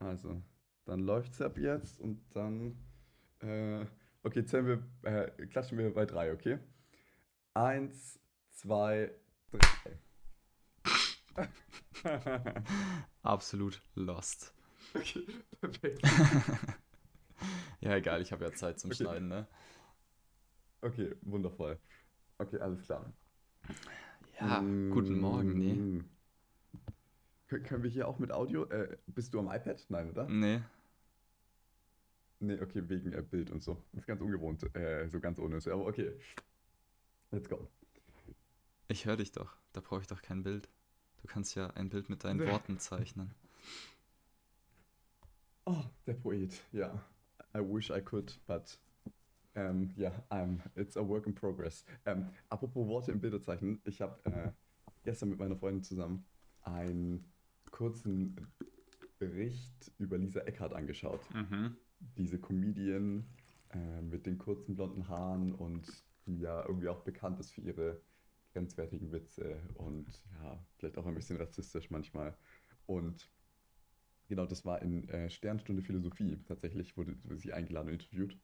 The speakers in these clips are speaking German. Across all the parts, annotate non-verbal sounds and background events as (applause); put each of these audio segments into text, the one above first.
Also, dann läuft's ab jetzt und dann. Äh, okay, zählen wir, äh, klatschen wir bei drei, okay? Eins, zwei, drei. (laughs) Absolut lost. Okay, perfekt. (laughs) Ja, egal, ich habe ja Zeit zum Okay. Schneiden, ne? Okay, wundervoll. Okay, alles klar. Ja, guten Morgen, nee. Kö- Können wir hier auch mit Audio? Äh, bist du am iPad? Nein, oder? Nee, Nee, okay, wegen äh, Bild und so. Das ist ganz ungewohnt, äh, so ganz ohne. Aber okay. Let's go. ich höre dich doch. Da brauche ich doch kein Bild. Du kannst ja ein Bild mit deinen. Worten zeichnen. Oh, der Poet, ja. I wish I could, but ähm, ja, I'm, it's a work in progress. Ähm, apropos Worte im Bilder zeichnen, ich habe äh, gestern mit meiner Freundin zusammen einen kurzen Bericht über Lisa Eckhardt angeschaut. Mhm. Diese Comedian äh, mit den kurzen blonden Haaren und die ja irgendwie auch bekannt ist für ihre grenzwertigen Witze und ja, vielleicht auch ein bisschen rassistisch manchmal. Und genau, das war in äh, Sternstunde Philosophie tatsächlich, wurde, wurde sie eingeladen und interviewt.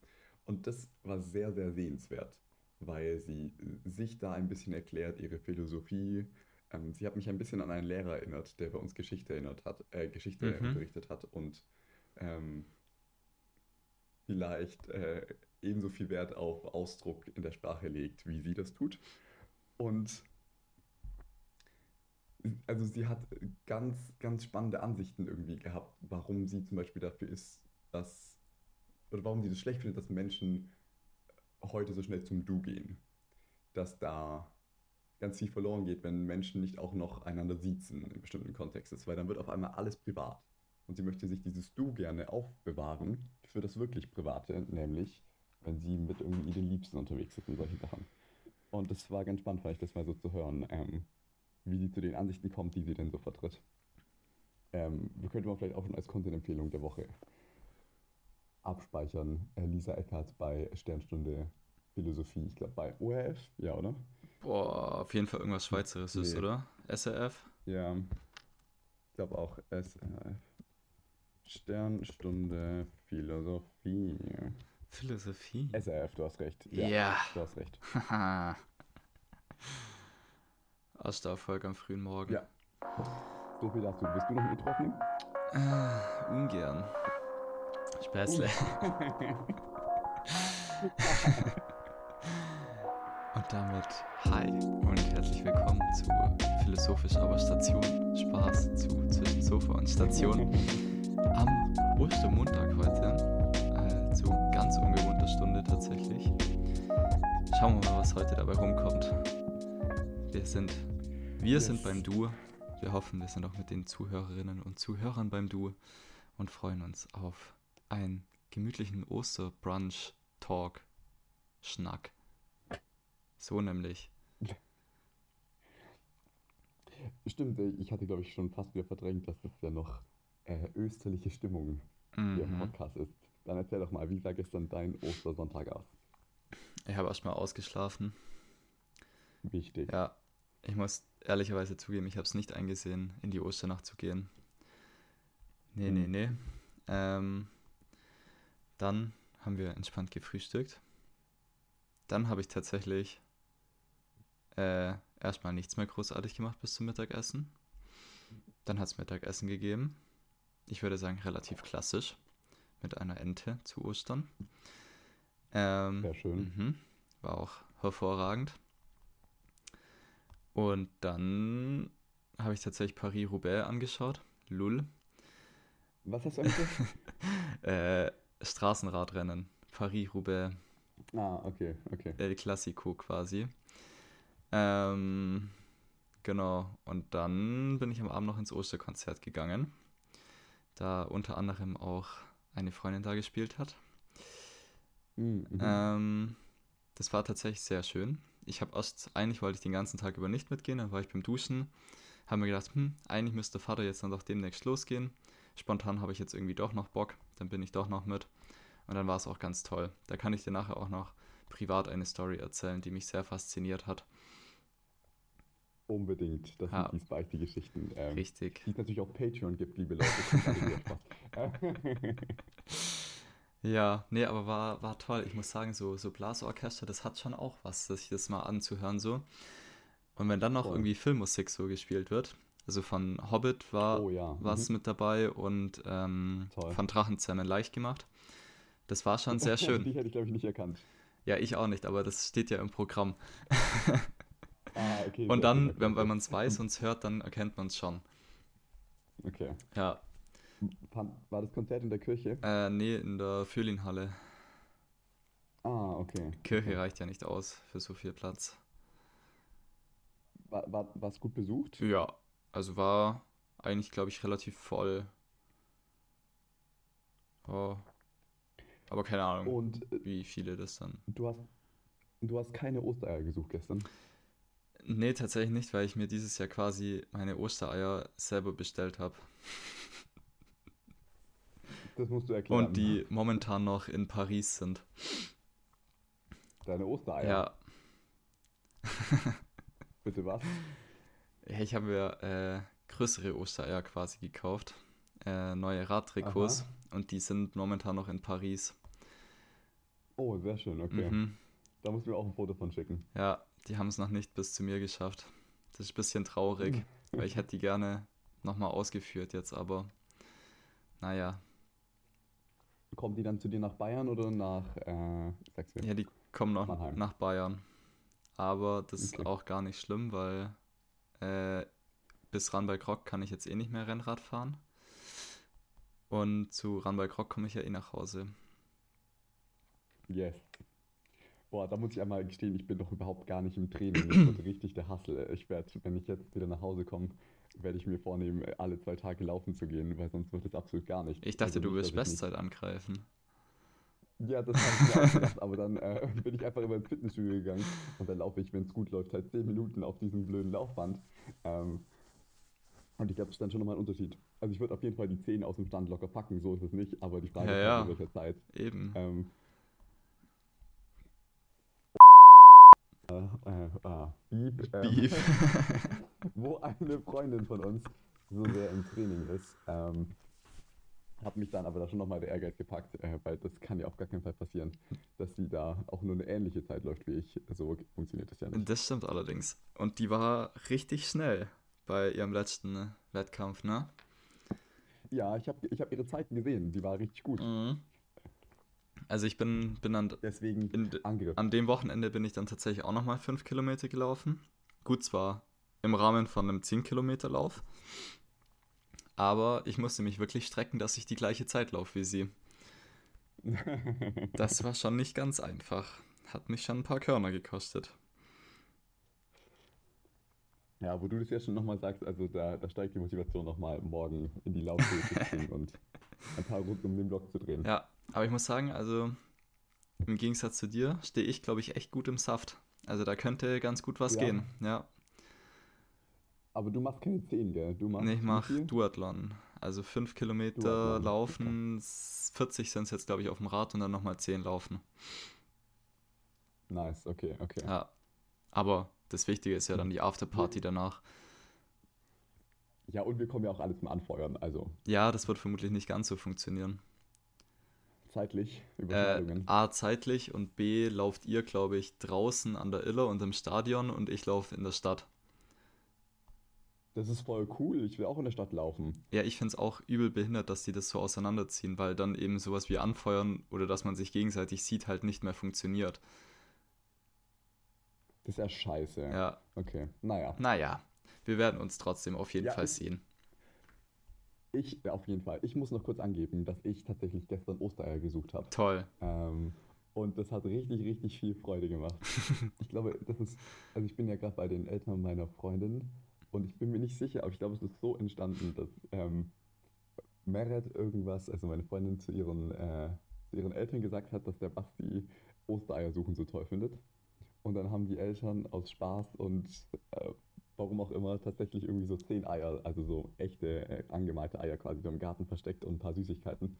Und das war sehr, sehr sehenswert, weil sie sich da ein bisschen erklärt, ihre Philosophie. Ähm, sie hat mich ein bisschen an einen Lehrer erinnert, der bei uns Geschichte erinnert hat, äh, Geschichte Mhm. unterrichtet hat und ähm, vielleicht äh, ebenso viel Wert auf Ausdruck in der Sprache legt, wie sie das tut. Und also sie hat ganz, ganz spannende Ansichten irgendwie gehabt, warum sie zum Beispiel dafür ist, dass, oder warum sie das schlecht findet, dass Menschen heute so schnell zum Du gehen. Dass da ganz viel verloren geht, wenn Menschen nicht auch noch einander siezen in bestimmten Kontexten, weil dann wird auf einmal alles privat. Und sie möchte sich dieses Du gerne aufbewahren für das wirklich Private, nämlich wenn sie mit irgendwie den Liebsten unterwegs ist und solche Sachen. Und das war ganz spannend, vielleicht das mal so zu hören, ähm, wie sie zu den Ansichten kommt, die sie denn so vertritt. Ähm, wir könnten mal vielleicht auch schon als Content-Empfehlung der Woche abspeichern. Äh, Lisa Eckert bei Sternstunde Philosophie, ich glaube bei ORF, ja, oder? Boah, auf jeden Fall irgendwas Schweizerisches, Nee. oder? SRF? Ja, ich glaube auch SRF. Sternstunde Philosophie. Philosophie. SRF, du hast recht. Ja. Du hast recht. Haha. (laughs) Erster Erfolg am frühen Morgen. Ja. So viel dazu. Bist du noch ein Intro aufnehmen? Äh, ungern. Späßle. Und (laughs) (laughs) damit hi und herzlich willkommen zu Philosophisch aber Station. Spaß zu zwischen Sofa und Station. (laughs) Am Ostermontag heute. Äh, zu ganz ungewohnter Stunde tatsächlich. Schauen wir mal, was heute dabei rumkommt. Wir sind, wir sind Yes. beim Du. Wir hoffen, wir sind auch mit den Zuhörerinnen und Zuhörern beim Du und freuen uns auf einen gemütlichen Osterbrunch, Talk, Schnack. So nämlich. Stimmt, ich hatte, glaube ich, schon fast wieder verdrängt, dass das ja noch äh, österliche Stimmung hier im Mhm. Podcast ist. Dann erzähl doch mal, wie sah gestern dein Ostersonntag aus? Ich habe erstmal ausgeschlafen. Wichtig. Ja, ich muss ehrlicherweise zugeben, ich habe es nicht eingesehen, in die Osternacht zu gehen. Nee, nee, Hm. nee. Ähm, dann haben wir entspannt gefrühstückt. Dann habe ich tatsächlich äh, erstmal nichts mehr großartig gemacht bis zum Mittagessen. Dann hat es Mittagessen gegeben. Ich würde sagen, relativ klassisch. Mit einer Ente zu Ostern. Ähm, Sehr schön. Mhm. War auch hervorragend. Und dann habe ich tatsächlich Paris-Roubaix angeschaut. Lull. Was hast du angeguckt? (laughs) Äh, Straßenradrennen. Paris-Roubaix. ah, okay, okay. El Clasico quasi. Ähm, genau. Und dann bin ich am Abend noch ins Osterkonzert gegangen. Da unter anderem auch eine Freundin da gespielt hat. Mhm, mhm. Ähm, das war tatsächlich sehr schön. Ich habe erst, eigentlich wollte ich den ganzen Tag über nicht mitgehen, dann war ich beim Duschen, habe mir gedacht, hm, eigentlich müsste Vater jetzt dann doch demnächst losgehen. Spontan habe ich jetzt irgendwie doch noch Bock, dann bin ich doch noch mit. Und dann war es auch ganz toll. Da kann ich dir nachher auch noch privat eine Story erzählen, die mich sehr fasziniert hat. Unbedingt. Das Ja. sind die Spicy-Geschichten. Ähm, Richtig. die es natürlich auf Patreon gibt, liebe Leute. (laughs) (laughs) Ja, nee, aber war, war toll. Ich muss sagen, so, so Blasorchester, das hat schon auch was, sich das mal anzuhören so. Und wenn dann noch Voll. irgendwie Filmmusik so gespielt wird, also von Hobbit war Oh ja. was mhm. mit dabei und ähm, von Drachenzähmen leicht gemacht. Das war schon sehr (laughs) Die schön. hätte ich, glaube ich, nicht erkannt. Ja, ich auch nicht, aber das steht ja im Programm. Okay. Und dann, wenn, wenn man es weiß (laughs) und es hört, dann erkennt man es schon. Okay. Ja, War das Konzert in der Kirche? äh, nee, in der Fürlinhalle. Ah, okay. Kirche okay. reicht ja nicht aus für so viel Platz. War, war, war es gut besucht? Ja, also war eigentlich, glaube ich, relativ voll. Oh. Aber keine Ahnung, Und äh, wie viele das dann. du hast, du hast keine Ostereier gesucht gestern? Nee, tatsächlich nicht, weil ich mir dieses Jahr quasi meine Ostereier selber bestellt habe. Das musst du erklären. Und die momentan noch in Paris sind. Deine Ostereier? Ja, (laughs) Bitte was? Ich habe mir äh, größere Ostereier quasi gekauft. Äh, neue Radtrikots. Aha. Und die sind momentan noch in Paris. Oh, sehr schön, okay. Mhm. Da musst du mir auch ein Foto von schicken. Ja, die haben es noch nicht bis zu mir geschafft. Das ist ein bisschen traurig, weil ich hätte die gerne nochmal ausgeführt jetzt, aber naja. Kommen die dann zu dir nach Bayern oder nach, äh, mir? Ja, die kommen noch Mannheim. nach Bayern. Aber das ist Okay. auch gar nicht schlimm, weil äh, bis Ranberg-Rock kann ich jetzt eh nicht mehr Rennrad fahren. Und zu Ranberg-Rock komme ich ja eh nach Hause. Yes. Boah, da muss ich einmal gestehen, ich bin doch überhaupt gar nicht im Training. Das wird (clears throat) richtig der Hassel. Ich werde, wenn ich jetzt wieder nach Hause komme, werde ich mir vornehmen, alle zwei Tage laufen zu gehen, weil sonst wird es absolut gar nicht. Ich dachte, Also du nicht, dass ich nicht- Bestzeit angreifen. Ja, das habe ich mir auch (laughs) gedacht, aber dann äh, bin ich einfach immer ins Fitnessstudio gegangen und dann laufe ich, wenn es gut läuft, halt 10 Minuten auf diesem blöden Laufband. Ähm, und ich glaube, das ist dann schon nochmal ein Unterschied. Also ich würde auf jeden Fall die 10 aus dem Stand locker packen, so ist es nicht, aber die Frage Ja, ist ja. halt, in welcher Zeit. Eben. Ähm, äh, äh, Beep, (laughs) ähm, Beef. wo eine Freundin von uns so sehr im Training ist, ähm, hat mich dann aber da schon nochmal der Ehrgeiz gepackt, äh, weil das kann ja auf gar keinen Fall passieren, dass sie da auch nur eine ähnliche Zeit läuft wie ich. So funktioniert das ja nicht. Das stimmt allerdings. Und die war richtig schnell bei ihrem letzten Wettkampf, ne? Ja, ich habe ich hab ihre Zeiten gesehen, die war richtig gut. Mhm. Also ich bin, bin an, Deswegen in, an dem Wochenende bin ich dann tatsächlich auch nochmal 5 Kilometer gelaufen. Gut, zwar im Rahmen von einem 10 Kilometer Lauf. Aber ich musste mich wirklich strecken, dass ich die gleiche Zeit laufe wie sie. (laughs) Das war schon nicht ganz einfach. Hat mich schon ein paar Körner gekostet. Ja, wo du das jetzt schon nochmal sagst, also da, da steigt die Motivation nochmal morgen in die Laufhöhe zu springen (laughs) und ein paar Runden um den Block zu drehen. Ja, aber ich muss sagen, also im Gegensatz zu dir stehe ich, glaube ich, echt gut im Saft. Also da könnte ganz gut was Ja. gehen. Ja, Aber du machst keine 10, gell? Du machst nee, ich mache? Duathlon. Also 5 Kilometer Duathlon, laufen, s- 40 sind es jetzt, glaube ich, auf dem Rad und dann nochmal 10 laufen. Nice, okay, okay. Ja, aber das Wichtige ist ja dann die Afterparty danach. Ja, und wir kommen ja auch alle zum Anfeuern, also Ja, das wird vermutlich nicht ganz so funktionieren. Zeitlich, Äh, Überschneidungen. A, zeitlich und B, lauft ihr, glaube ich, draußen an der Iller und im Stadion und ich laufe in der Stadt. Das ist voll cool, ich will auch in der Stadt laufen. Ja, ich finde es auch übel behindert, dass die das so auseinanderziehen, weil dann eben sowas wie Anfeuern oder dass man sich gegenseitig sieht, halt nicht mehr funktioniert. Das ist ja scheiße. Ja, Okay, naja. naja, wir werden uns trotzdem auf jeden Ja, Fall sehen. Ich, auf jeden Fall. Ich muss noch kurz angeben, dass ich tatsächlich gestern Ostereier gesucht habe. Toll. Ähm, und das hat richtig, richtig viel Freude gemacht. (laughs) Ich glaube, das ist, also ich bin ja gerade bei den Eltern meiner Freundin und ich bin mir nicht sicher, aber ich glaube, es ist so entstanden, dass ähm, Meret irgendwas, also meine Freundin zu ihren, äh, zu ihren Eltern gesagt hat, dass der Basti Ostereier suchen so toll findet. Und dann haben die Eltern aus Spaß und äh, warum auch immer tatsächlich irgendwie so zehn Eier, also so echte äh, angemalte Eier quasi so im Garten versteckt und ein paar Süßigkeiten.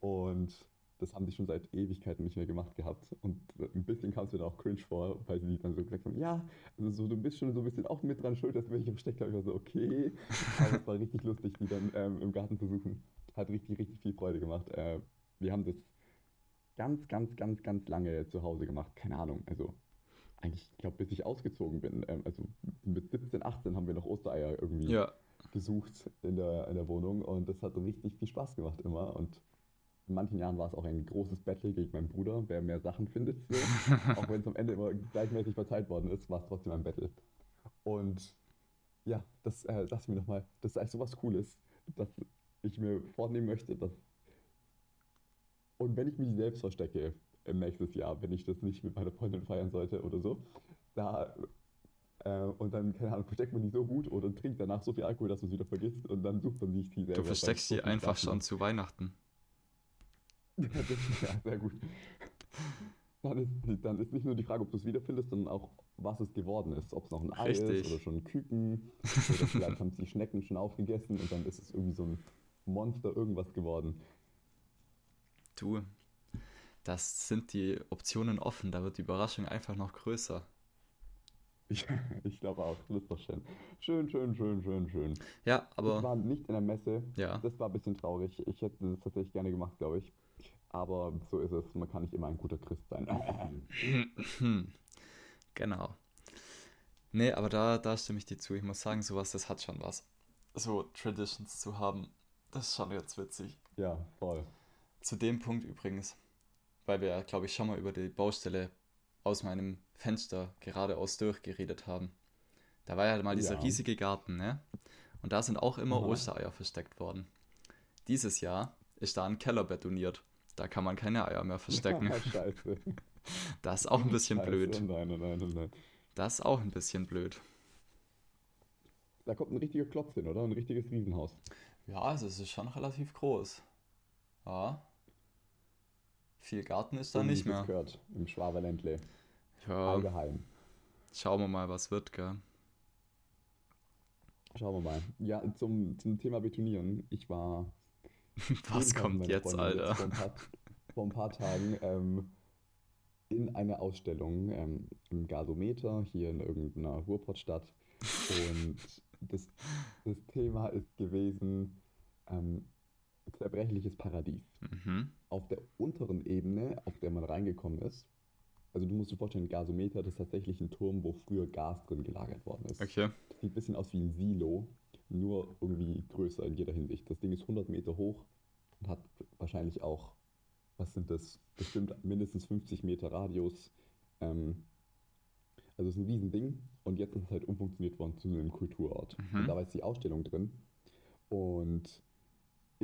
Und das haben die schon seit Ewigkeiten nicht mehr gemacht gehabt. Und ein bisschen kam es mir dann auch cringe vor, weil sie dann so gesagt haben, ja, also so, du bist schon so ein bisschen auch mit dran schuld, dass du mich versteckt habe. Ich war so, okay. (laughs) Aber es war richtig lustig, die dann ähm, im Garten zu suchen. Hat richtig, richtig viel Freude gemacht. Äh, wir haben das ganz, ganz, ganz, ganz lange zu Hause gemacht. Keine Ahnung. Also eigentlich, ich glaube, bis ich ausgezogen bin. Ähm, also mit 17, 18 haben wir noch Ostereier irgendwie Ja. gesucht in der, in der Wohnung und das hat richtig viel Spaß gemacht immer. Und in manchen Jahren war es auch ein großes Battle gegen meinen Bruder, wer mehr Sachen findet. So. (laughs) auch wenn es am Ende immer gleichmäßig verteilt worden ist, war es trotzdem ein Battle. Und ja, das äh, sag's mir nochmal, das ist eigentlich so was Cooles, dass ich mir vornehmen möchte, dass. Und wenn ich mich selbst verstecke im nächsten Jahr, wenn ich das nicht mit meiner Freundin feiern sollte oder so, da. Äh, und dann, keine Ahnung, versteckt man die so gut oder trinkt danach so viel Alkohol, dass man es wieder vergisst und dann sucht man sich die selber. Du versteckst die viel einfach Spaß schon zu Weihnachten. (laughs) Ja, das, ja, sehr gut. Dann ist, dann ist nicht nur die Frage, ob du es wiederfindest, sondern auch, was es geworden ist. Ob es noch ein Ei Richtig. ist oder schon ein Küken. Oder vielleicht haben es die Schnecken schon aufgegessen und dann ist es irgendwie so ein Monster irgendwas geworden. Du, das sind die Optionen offen, da wird die Überraschung einfach noch größer. Ich, (laughs) ich glaube auch, das ist doch schön. Schön, schön, schön, schön, schön. Ja, Ich aber war nicht in der Messe. ja, Das war ein bisschen traurig. Ich hätte das tatsächlich gerne gemacht, glaube ich. Aber so ist es. Man kann nicht immer ein guter Christ sein. (laughs) genau. Nee, aber da, da stimme ich dir zu. Ich muss sagen, sowas, das hat schon was. So Traditions zu haben, das ist schon jetzt witzig. Ja, voll. Zu dem Punkt übrigens, weil wir, glaube ich, schon mal über die Baustelle aus meinem Fenster geradeaus durchgeredet haben. Da war ja mal dieser Ja. riesige Garten, ne? Und da sind auch immer Aha. Ostereier versteckt worden. Dieses Jahr ist da ein Keller betoniert. Da kann man keine Eier mehr verstecken. (laughs) (laughs) Scheiße. Das ist auch ein bisschen Scheiße. blöd. Nein, nein, nein, nein. Das ist auch ein bisschen blöd. Da kommt ein richtiger Klotz hin, oder? Ein richtiges Riesenhaus. Ja, also es ist schon relativ groß. Ja. Viel Garten ist da wie nicht mehr. gehört, im Schwaberländle. Ja, Allgeheim. schauen wir mal, was wird, gell? Schauen wir mal. Ja, zum, zum Thema Betonieren. Ich war. (laughs) Was kommt jetzt, Freundin Alter? Vor ein paar, vor ein paar Tagen ähm, in einer Ausstellung ähm, im Gasometer hier in irgendeiner Ruhrpottstadt. (laughs) Und das, das Thema ist gewesen ähm, zerbrechliches Paradies. Mhm. auf der unteren Ebene, auf der man reingekommen ist, also du musst dir vorstellen, ein Gasometer, das ist tatsächlich ein Turm, wo früher Gas drin gelagert worden ist. Okay. Das sieht ein bisschen aus wie ein Silo, nur irgendwie größer in jeder Hinsicht. Das Ding ist 100 Meter hoch und hat wahrscheinlich auch, was sind das, bestimmt mindestens 50 Meter Radius. Ähm, also es ist ein Riesending und jetzt ist es halt umfunktioniert worden zu einem Kulturort. Mhm. Und da war jetzt die Ausstellung drin und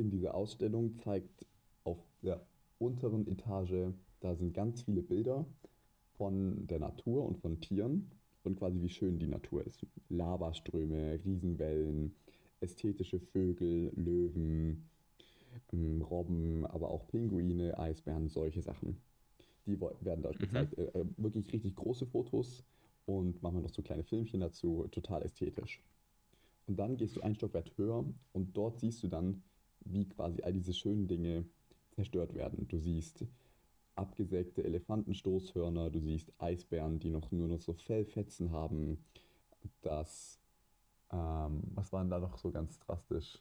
in dieser Ausstellung zeigt auf der unteren Etage, da sind ganz viele Bilder von der Natur und von Tieren und quasi wie schön die Natur ist. Lavaströme, Riesenwellen, ästhetische Vögel, Löwen, ähm, Robben, aber auch Pinguine, Eisbären, solche Sachen. Die werden dort Mhm. gezeigt. Äh, äh, wirklich richtig große Fotos und machen noch so kleine Filmchen dazu, total ästhetisch. Und dann gehst du ein Stockwerk höher und dort siehst du dann, wie quasi all diese schönen Dinge zerstört werden. Du siehst abgesägte Elefantenstoßhörner, du siehst Eisbären, die noch nur noch so Fellfetzen haben. Das, ähm, was war denn da noch so ganz drastisch?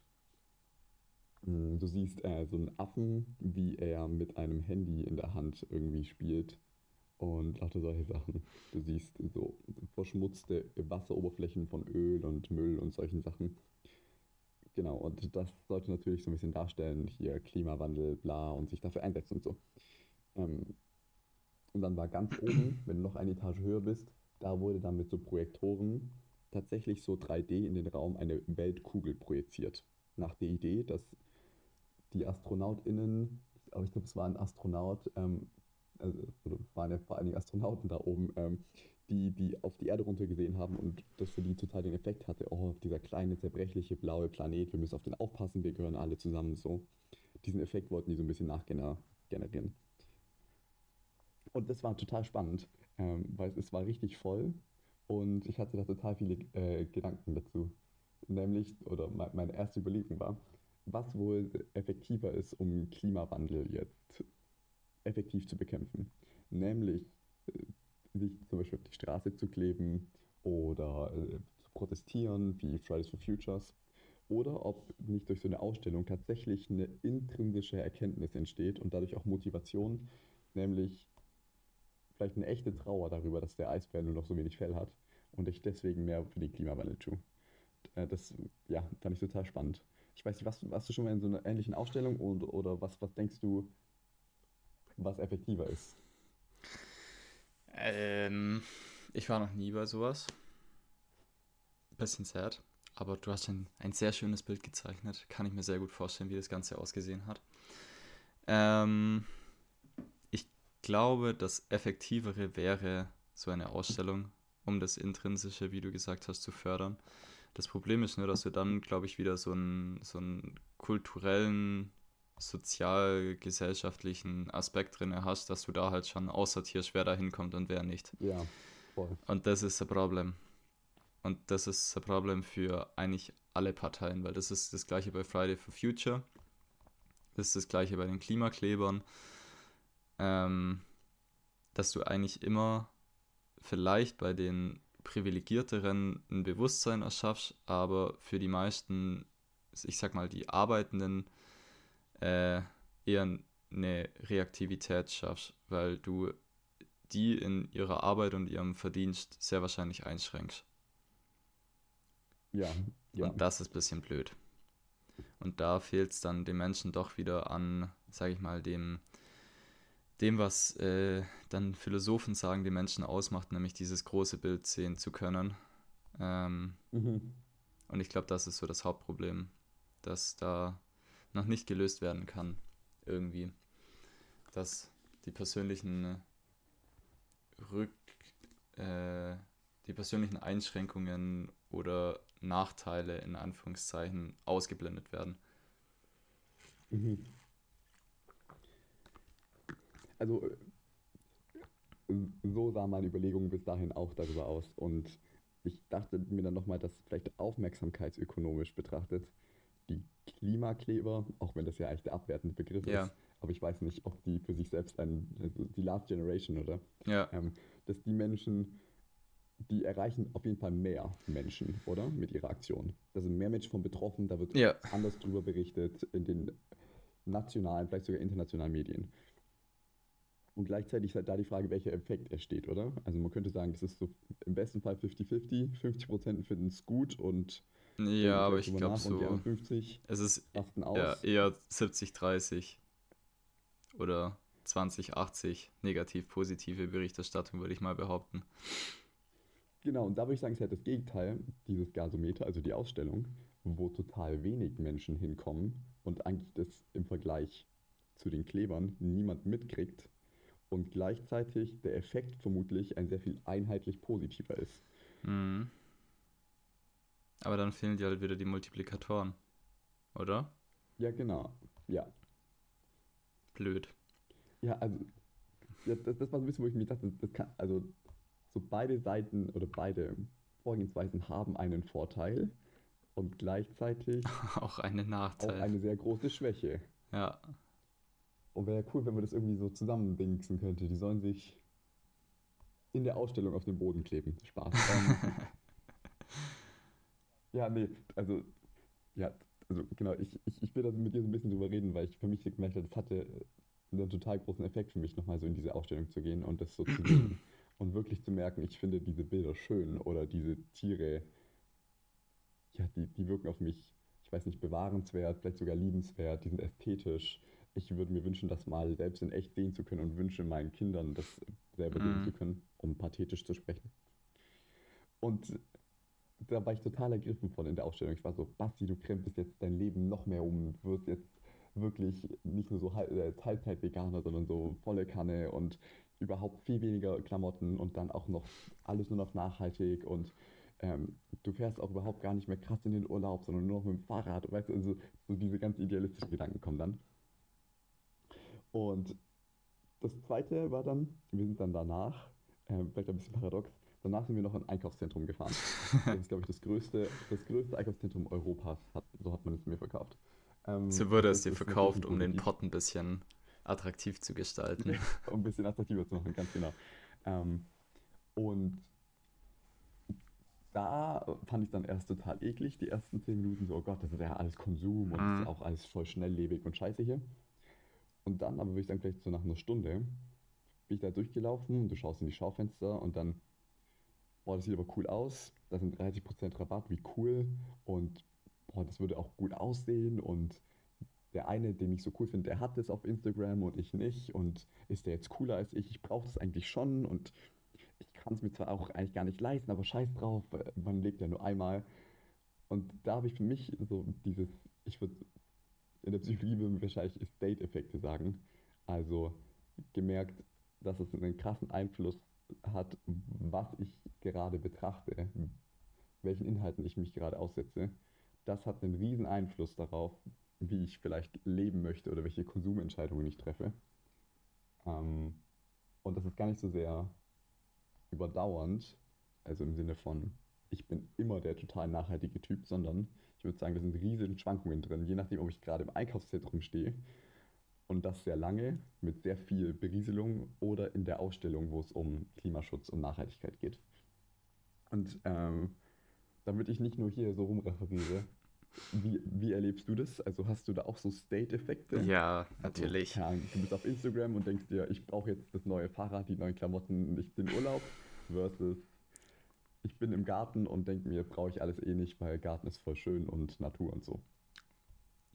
Mm, Du siehst äh, so einen Affen, wie er mit einem Handy in der Hand irgendwie spielt und lauter solche Sachen. Du siehst so verschmutzte Wasseroberflächen von Öl und Müll und solchen Sachen. Genau, und das sollte natürlich so ein bisschen darstellen, hier Klimawandel, bla, und sich dafür einsetzen und so. Ähm, und dann war ganz oben, (clears throat) wenn du noch eine Etage höher bist, da wurde dann mit so Projektoren tatsächlich so 3D in den Raum eine Weltkugel projiziert. Nach der Idee, dass die AstronautInnen, aber ich glaube, es war ein Astronaut, ähm, also, oder waren ja vor Dingen Astronauten da oben, ähm, die, die auf die Erde runtergesehen haben und das für die total den Effekt hatte, oh, dieser kleine, zerbrechliche, blaue Planet, wir müssen auf den aufpassen, wir gehören alle zusammen so. Diesen Effekt wollten die so ein bisschen nachgenerieren. Und das war total spannend, ähm, weil es war richtig voll und ich hatte da total viele äh, Gedanken dazu. Nämlich, oder me meine erste Überlegung war, was wohl effektiver ist, um Klimawandel jetzt effektiv zu bekämpfen. Nämlich äh, sich zum Beispiel auf die Straße zu kleben oder äh, zu protestieren, wie Fridays for Futures. Oder ob nicht durch so eine Ausstellung tatsächlich eine intrinsische Erkenntnis entsteht und dadurch auch Motivation, nämlich vielleicht eine echte Trauer darüber, dass der Eisbär nur noch so wenig Fell hat und ich deswegen mehr für den Klimawandel tue. Äh, das ja, fand ich total spannend. Ich weiß nicht, warst, warst du schon mal in so einer ähnlichen Ausstellung und, oder was, was denkst du, was effektiver ist? Ähm, ich war noch nie bei sowas. Bisschen sad. Aber du hast ein, ein sehr schönes Bild gezeichnet. Kann ich mir sehr gut vorstellen, wie das Ganze ausgesehen hat. Ähm, ich glaube, das Effektivere wäre so eine Ausstellung, um das Intrinsische, wie du gesagt hast, zu fördern. Das Problem ist nur, dass du dann, glaube ich, wieder so einen, so einen kulturellen, sozial-gesellschaftlichen Aspekt drin hast, dass du da halt schon aussortierst, wer da hinkommt und wer nicht. Ja, voll. Und das ist ein Problem. Und das ist ein Problem für eigentlich alle Parteien, weil das ist das gleiche bei Friday for Future. Das ist das gleiche bei den Klimaklebern. Ähm, dass du eigentlich immer vielleicht bei den Privilegierteren ein Bewusstsein erschaffst, aber für die meisten, ich sag mal, die Arbeitenden äh, eher eine Reaktivität schaffst, weil du die in ihrer Arbeit und ihrem Verdienst sehr wahrscheinlich einschränkst. Ja, ja. Und das ist ein bisschen blöd. Und da fehlt es dann den Menschen doch wieder an, sage ich mal, dem, dem was äh, dann Philosophen sagen, die Menschen ausmacht, nämlich dieses große Bild sehen zu können. Ähm, Mhm. und ich glaube, das ist so das Hauptproblem, das da noch nicht gelöst werden kann, irgendwie. Dass die persönlichen Rück, äh, die persönlichen Einschränkungen oder Nachteile in Anführungszeichen ausgeblendet werden. Mhm. Also, äh, so sah meine Überlegung bis dahin auch darüber aus. Und ich dachte mir dann nochmal, dass vielleicht aufmerksamkeitsökonomisch betrachtet Klimakleber, auch wenn das ja eigentlich der abwertende Begriff Ja. ist, aber ich weiß nicht, ob die für sich selbst ein, also die Last Generation oder, Ja, ähm, dass die Menschen, die erreichen auf jeden Fall mehr Menschen, oder? Mit ihrer Aktion. Da sind mehr Menschen von betroffen, da wird Ja. anders drüber berichtet in den nationalen, vielleicht sogar internationalen Medien. Und gleichzeitig ist halt da die Frage, welcher Effekt entsteht, oder? Also man könnte sagen, das ist so im besten Fall 50-50. 50% finden es gut und ja, aber ich glaube so, anderen 50 es ist ja, eher 70-30 oder 20-80 negativ-positive Berichterstattung, würde ich mal behaupten. Genau, und da würde ich sagen, es ist halt das Gegenteil, dieses Gasometer, also die Ausstellung, wo total wenig Menschen hinkommen und eigentlich das im Vergleich zu den Klebern niemand mitkriegt und gleichzeitig der Effekt vermutlich ein sehr viel einheitlich positiver ist. Mhm. Aber dann fehlen dir halt wieder die Multiplikatoren, oder? Ja, genau. Ja. Blöd. Ja, also, ja, das, das war so ein bisschen, wo ich mir dachte, das kann, also, so beide Seiten oder beide Vorgehensweisen haben einen Vorteil und gleichzeitig (laughs) Auch einen auch Nachteil. eine sehr große Schwäche. Ja, Und wäre ja cool, wenn man das irgendwie so zusammendingsen könnte. Die sollen sich in der Ausstellung auf den Boden kleben. Spaß. (laughs) Ja, nee, also, ja, also genau, ich, ich, ich will da mit dir so ein bisschen drüber reden, weil ich für mich gemerkt habe, das hatte einen total großen Effekt für mich, nochmal so in diese Ausstellung zu gehen und das so zu sehen. (clears throat) Und wirklich zu merken, ich finde diese Bilder schön oder diese Tiere, ja, die, die wirken auf mich, ich weiß nicht, bewahrenswert, vielleicht sogar liebenswert, die sind ästhetisch. Ich würde mir wünschen, das mal selbst in echt sehen zu können und wünsche meinen Kindern, das selber sehen Mhm. zu können, um pathetisch zu sprechen. Und da war ich total ergriffen von in der Ausstellung. Ich war so, Basti, du krempelst jetzt dein Leben noch mehr um, du wirst jetzt wirklich nicht nur so äh, Teilzeit-Veganer, sondern so volle Kanne und überhaupt viel weniger Klamotten und dann auch noch alles nur noch nachhaltig und ähm, du fährst auch überhaupt gar nicht mehr krass in den Urlaub, sondern nur noch mit dem Fahrrad. Weißt du, also so diese ganz idealistischen Gedanken kommen dann. Und das zweite war dann, wir sind dann danach, ähm, vielleicht ein bisschen paradox, danach sind wir noch in ein Einkaufszentrum gefahren. (laughs) Das ist, glaube ich, das größte, das größte Einkaufszentrum Europas, hat, so hat man es mir verkauft. Ähm, so wurde es dir verkauft, um den. Pott ein bisschen attraktiv zu gestalten. (laughs) um ein bisschen attraktiver zu machen, ganz genau. Ähm, und da fand ich dann erst total eklig, die ersten zehn Minuten so, oh Gott, das ist ja alles Konsum und Mhm. ist auch alles voll schnelllebig und scheiße hier. Und dann, aber würde ich sagen, vielleicht so nach einer Stunde, bin ich da durchgelaufen und du schaust in die Schaufenster und dann, boah, das sieht aber cool aus, da sind 30% Rabatt, wie cool und boah, das würde auch gut aussehen und der eine, den ich so cool finde, der hat das auf Instagram und ich nicht und ist der jetzt cooler als ich? Ich brauche das eigentlich schon und ich kann es mir zwar auch eigentlich gar nicht leisten, aber scheiß drauf, weil man lebt ja nur einmal. Und da habe ich für mich so dieses, ich würde, in der Psychologie würden wir wahrscheinlich State-Effekte sagen. Also gemerkt, dass es einen krassen Einfluss hat, was ich gerade betrachte, welchen Inhalten ich mich gerade aussetze. Das hat einen riesen Einfluss darauf, wie ich vielleicht leben möchte oder welche Konsumentscheidungen ich treffe. Ähm, und das ist gar nicht so sehr überdauernd, also im Sinne von, ich bin immer der total nachhaltige Typ, sondern ich würde sagen, da sind riesige Schwankungen drin, je nachdem, ob ich gerade im Einkaufszentrum stehe und das sehr lange mit sehr viel Berieselung oder in der Ausstellung, wo es um Klimaschutz und Nachhaltigkeit geht. Und ähm, damit ich nicht nur hier so rumreferiere, wie, wie erlebst du das? Also hast du da auch so State-Effekte? Ja, Also, natürlich. Ahnung, du bist auf Instagram und denkst dir, ich brauche jetzt das neue Fahrrad, die neuen Klamotten, nicht den Urlaub, versus ich bin im Garten und denke mir, brauche ich alles eh nicht, weil Garten ist voll schön und Natur und so.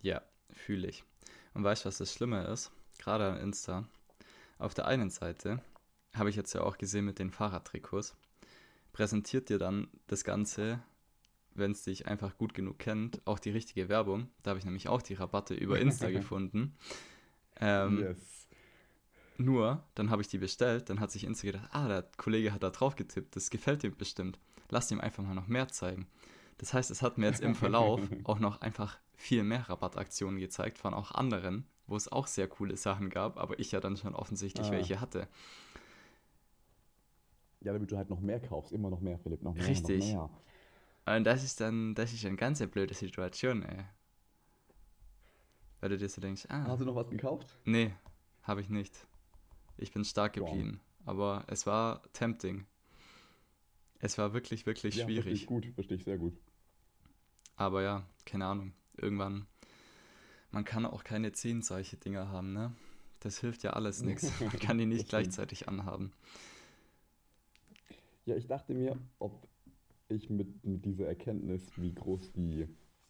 Ja, fühle ich. Und weißt du, was das Schlimme ist? Gerade an Insta. Auf der einen Seite habe ich jetzt ja auch gesehen mit den Fahrradtrikots, präsentiert dir dann das Ganze, wenn es dich einfach gut genug kennt, auch die richtige Werbung. Da habe ich nämlich auch die Rabatte über Insta (laughs) gefunden. Ähm, yes. Nur, dann habe ich die bestellt, dann hat sich Insta gedacht, ah, der Kollege hat da drauf getippt, das gefällt ihm bestimmt. Lass ihm einfach mal noch mehr zeigen. Das heißt, es hat mir jetzt im Verlauf (laughs) auch noch einfach viel mehr Rabattaktionen gezeigt von auch anderen, wo es auch sehr coole Sachen gab, aber ich ja dann schon offensichtlich Ah. welche hatte. Ja, damit du halt noch mehr kaufst, immer noch mehr, Philipp, noch mehr, Richtig. noch mehr. Und das ist dann, das ist eine ganz blöde Situation, ey. Weil du dir so denkst, ah, Hast du noch was gekauft? nee, habe ich nicht. Ich bin stark geblieben. Aber es war tempting. Es war wirklich, wirklich Ja, verstehe schwierig. ich gut, verstehe ich sehr gut. Aber ja, keine Ahnung. Irgendwann, man kann auch keine zehn solche Dinger haben, ne? Das hilft ja alles (laughs) nichts. Man kann die nicht gleichzeitig anhaben. Ja, ich dachte mir, ob ich mit, mit dieser Erkenntnis, wie groß die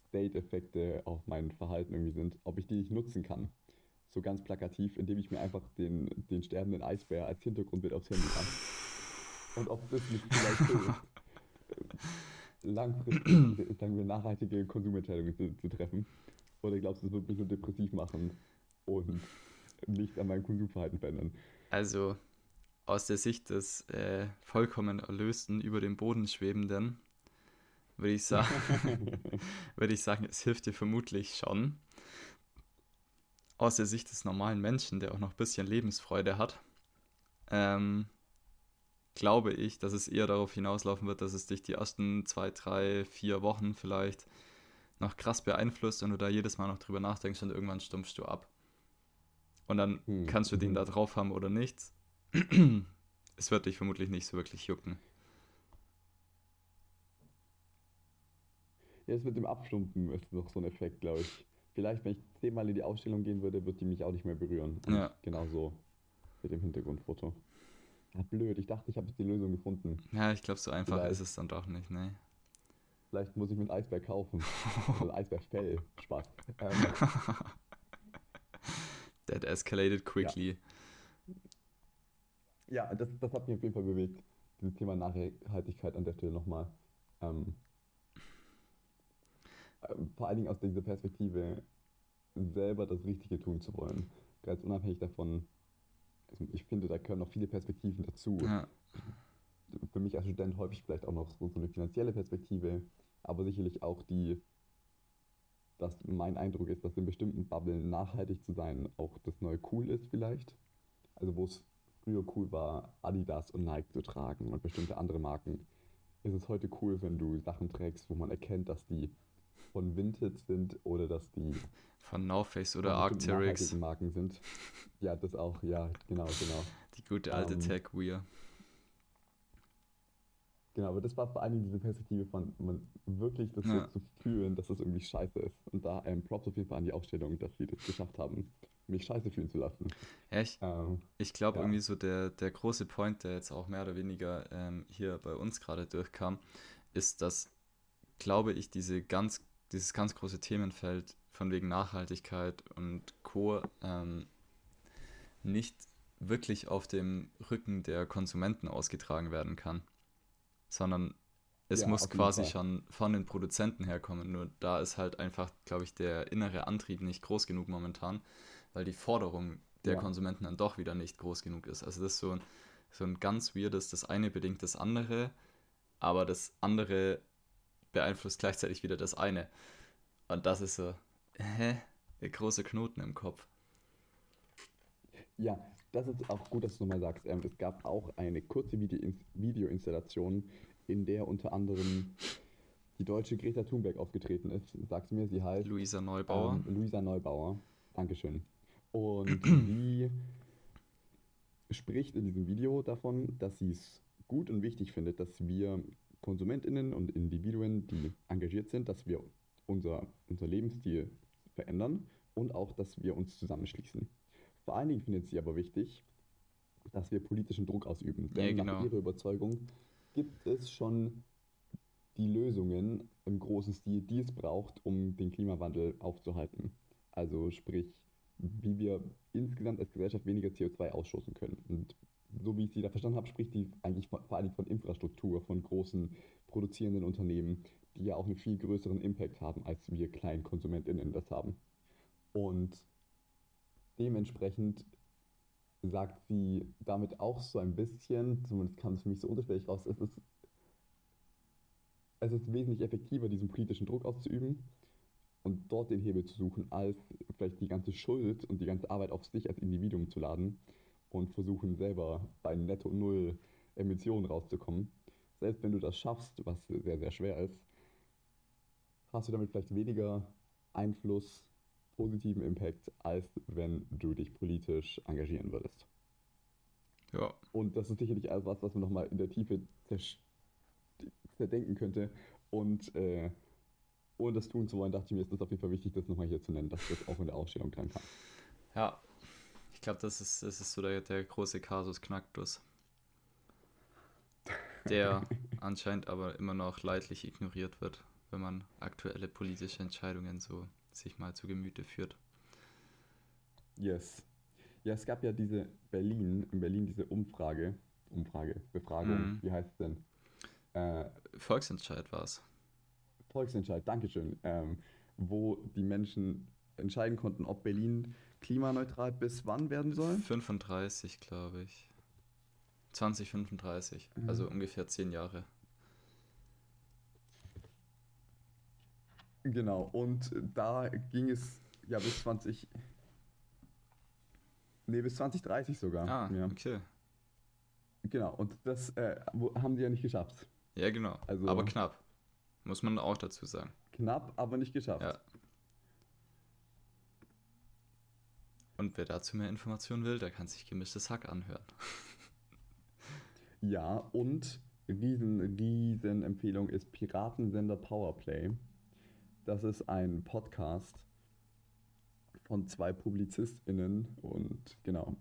State-Effekte auf mein Verhalten irgendwie sind, ob ich die nicht nutzen kann. So ganz plakativ, indem ich mir einfach den, den sterbenden Eisbär als Hintergrundbild aufs Handy mache. Und ob das nicht vielleicht hilft, (laughs) langfristig, (clears throat) sagen wir, nachhaltige Konsumentscheidungen zu, zu treffen. Oder glaubst du, es wird mich nur depressiv machen und nicht an meinem Konsumverhalten verändern? Also aus der Sicht des äh, vollkommen Erlösten, über dem Boden schwebenden, würde ich, sagen, (laughs) (laughs) würde ich sagen, es hilft dir vermutlich schon. Aus der Sicht des normalen Menschen, der auch noch ein bisschen Lebensfreude hat, ähm, glaube ich, dass es eher darauf hinauslaufen wird, dass es dich die ersten zwei, drei, vier Wochen vielleicht noch krass beeinflusst und du da jedes Mal noch drüber nachdenkst und irgendwann stumpfst du ab. Und dann Hm, kannst du den mhm. da drauf haben oder nicht. (clears throat) es wird dich vermutlich nicht so wirklich jucken. Ja, das mit dem Abstumpfen ist noch so ein Effekt, glaube ich. Vielleicht, wenn ich zehnmal in die Ausstellung gehen würde, wird die mich auch nicht mehr berühren. Und Ja. genauso mit dem Hintergrundfoto. Blöd, ich dachte, ich habe jetzt die Lösung gefunden. Ja, ich glaube, so einfach Vielleicht. ist es dann doch nicht, ne? Vielleicht muss ich mir ein Eisbär kaufen. (laughs) Also Eisbärfell. Spaß. Ähm, (laughs) That escalated quickly. ja, das, das hat mich auf jeden Fall bewegt. Dieses Thema Nachhaltigkeit an der Stelle nochmal. Ähm, ähm, vor allen Dingen aus dieser Perspektive, selber das Richtige tun zu wollen. Ganz unabhängig davon, also ich finde, da gehören noch viele Perspektiven dazu. Ja, für mich als Student häufig vielleicht auch noch so, eine finanzielle Perspektive, aber sicherlich auch die, dass mein Eindruck ist, dass in bestimmten Bubblen nachhaltig zu sein auch das neue cool ist vielleicht. Also wo es früher cool war, Adidas und Nike zu tragen und bestimmte andere Marken, ist es heute cool, wenn du Sachen trägst, wo man erkennt, dass die von Vinted sind oder dass die Von No Face oder Arcteryx. Marken sind. Ja, das auch, ja, genau, genau. Die gute alte Ähm, Tech Weir. Genau, aber das war vor Dingen diese Perspektive von man wirklich das Ja. so zu fühlen, dass das irgendwie scheiße ist. Und da ähm, Props auf jeden Fall an die Ausstellung, dass sie das geschafft haben, mich scheiße fühlen zu lassen. Ja, ich, Ähm, ich glaube Ja. irgendwie so der, der große Point, der jetzt auch mehr oder weniger ähm, hier bei uns gerade durchkam, ist, dass, glaube ich, diese ganz, dieses ganz große Themenfeld von wegen Nachhaltigkeit und Co. Ähm, nicht wirklich auf dem Rücken der Konsumenten ausgetragen werden kann, sondern es Ja, muss quasi Fall. schon von den Produzenten herkommen. Nur da ist halt einfach, glaube ich, der innere Antrieb nicht groß genug momentan, weil die Forderung der Ja. Konsumenten dann doch wieder nicht groß genug ist. Also das ist so ein, so ein ganz weirdes, das eine bedingt das andere, aber das andere beeinflusst gleichzeitig wieder das eine. Und das ist so, hä? Der große Knoten im Kopf. Ja, das ist auch gut, dass du nochmal sagst. Ähm, es gab auch eine kurze Video Videoinstallation, in der unter anderem die deutsche Greta Thunberg aufgetreten ist. Sag's mir, sie heißt Luisa Neubauer. ähm, Luisa Neubauer. Dankeschön. Und (clears throat) sie spricht in diesem Video davon, dass sie es gut und wichtig findet, dass wir KonsumentInnen und Individuen, die engagiert sind, dass wir unser, unser Lebensstil verändern und auch, dass wir uns zusammenschließen. Vor allen Dingen findet sie aber wichtig, dass wir politischen Druck ausüben. Ja, Denn genau. nach ihrer Überzeugung gibt es schon die Lösungen im großen Stil, die es braucht, um den Klimawandel aufzuhalten. Also sprich, wie wir insgesamt als Gesellschaft weniger CO2 ausstoßen können. Und so wie ich sie da verstanden habe, spricht sie eigentlich vor Dingen von Infrastruktur, von großen produzierenden Unternehmen, die ja auch einen viel größeren Impact haben, als wir kleinen KonsumentInnen das haben. Und dementsprechend sagt sie damit auch so ein bisschen, zumindest kam es für mich so unterschwellig raus, es ist, es ist wesentlich effektiver, diesen politischen Druck auszuüben und dort den Hebel zu suchen, als vielleicht die ganze Schuld und die ganze Arbeit auf sich als Individuum zu laden und versuchen selber bei netto null Emissionen rauszukommen. Selbst wenn du das schaffst, was sehr, sehr schwer ist, hast du damit vielleicht weniger Einfluss, positiven Impact, als wenn du dich politisch engagieren würdest. Ja, Und das ist sicherlich etwas, was man nochmal in der Tiefe zerdenken könnte. Und äh, ohne das tun zu wollen, dachte ich mir, ist das auf jeden Fall wichtig, das nochmal hier zu nennen, dass das auch in der Ausstellung dran kam. ja. Ich glaube, das ist, das ist so der, der große Kasus Knacktus. Der (laughs) anscheinend aber immer noch leidlich ignoriert wird, wenn man aktuelle politische Entscheidungen so sich mal zu Gemüte führt. Yes. Ja, es gab ja diese Berlin, in Berlin diese Umfrage, Umfrage, Befragung, Mhm. wie heißt es denn? Äh, Volksentscheid war es. Volksentscheid, Dankeschön, ähm, wo die Menschen entscheiden konnten, ob Berlin klimaneutral bis wann werden soll. 35, glaube ich. 2035, Mhm. also ungefähr 10 Jahre. Genau, und da ging es ja bis 20, nee, bis 2030 sogar. Ah, ja. okay. Genau, und das äh, haben die ja nicht geschafft. Ja, genau. Also- aber knapp. Muss man auch dazu sagen. Knapp, aber nicht geschafft. Ja. Und wer dazu mehr Informationen will, der kann sich gemischtes Hack anhören. (laughs) Ja, und riesen, riesen Empfehlung ist Piratensender Powerplay. Das ist ein Podcast von zwei PublizistInnen und genau,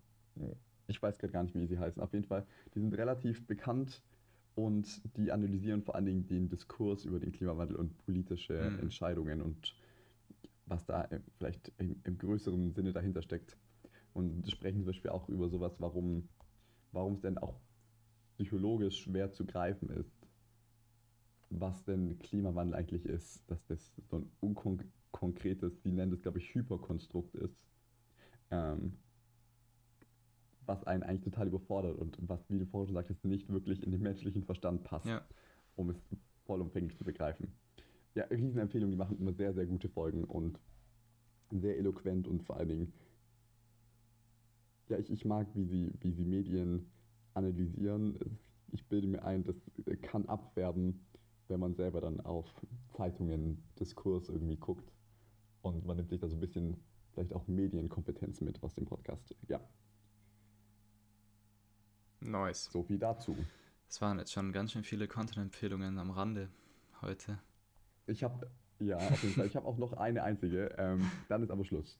ich weiß gerade gar nicht, wie sie heißen. Auf jeden Fall, die sind relativ bekannt und die analysieren vor allen Dingen den Diskurs über den Klimawandel und politische Mhm. Entscheidungen und was da vielleicht im, im größeren Sinne dahinter steckt. Und sprechen zum Beispiel auch über sowas, warum, warum es denn auch psychologisch schwer zu greifen ist, was denn Klimawandel eigentlich ist, dass das so ein unkonkretes, die nennen das, glaube ich, Hyperkonstrukt ist, ähm, was einen eigentlich total überfordert und was, wie du vorhin schon sagtest, nicht wirklich in den menschlichen Verstand passt, Ja. um es vollumfänglich zu begreifen. Ja, Riesenempfehlung, die machen immer sehr, sehr gute Folgen und sehr eloquent und vor allen Dingen, ja, ich, ich mag, wie sie, wie sie Medien analysieren. Ich bilde mir ein, das kann abwerben wenn man selber dann auf Zeitungen Diskurs irgendwie guckt und man nimmt sich da so ein bisschen vielleicht auch Medienkompetenz mit aus dem Podcast. Ja, Nice. so viel dazu. Es waren jetzt schon ganz schön viele Content-Empfehlungen am Rande heute. Ich habe, ja, auf jeden Fall, ich habe auch noch eine einzige, ähm, dann ist aber Schluss.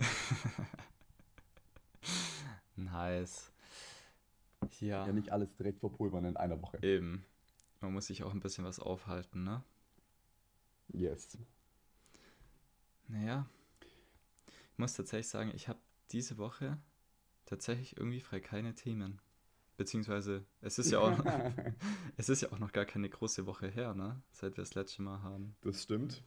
(laughs) Nice. Ja, Ja, nicht alles direkt verpulvern in einer Woche. eben. Man muss sich auch ein bisschen was aufhalten, ne? Yes. Naja, ich muss tatsächlich sagen, ich habe diese Woche tatsächlich irgendwie frei keine Themen. Beziehungsweise, es ist ja auch, (laughs) (laughs) es ist ja auch noch gar keine große Woche her, ne? Seit wir das letzte Mal haben. Das stimmt.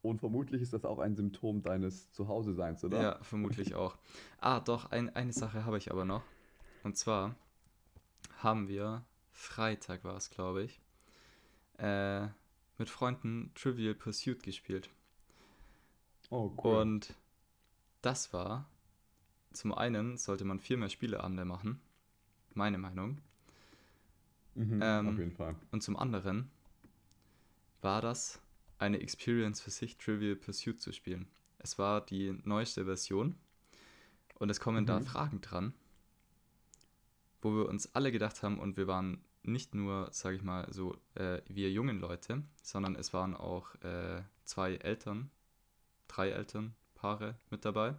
Und vermutlich ist das auch ein Symptom deines Zuhause-Seins, oder? Ja, vermutlich auch. Ah, doch, ein, eine Sache habe ich aber noch. Und zwar haben wir, Freitag war es, glaube ich, äh, mit Freunden Trivial Pursuit gespielt. Oh, cool. Und das war, zum einen sollte man viel mehr Spieleabende machen, meine Meinung. mhm, ähm, auf jeden Fall. Und zum anderen war das eine Experience für sich, Trivial Pursuit zu spielen. Es war die neueste Version und es kommen da Mhm. Fragen dran, wo wir uns alle gedacht haben und wir waren nicht nur, sage ich mal, so äh, wir jungen Leute, sondern es waren auch äh, zwei Eltern, drei Elternpaare mit dabei.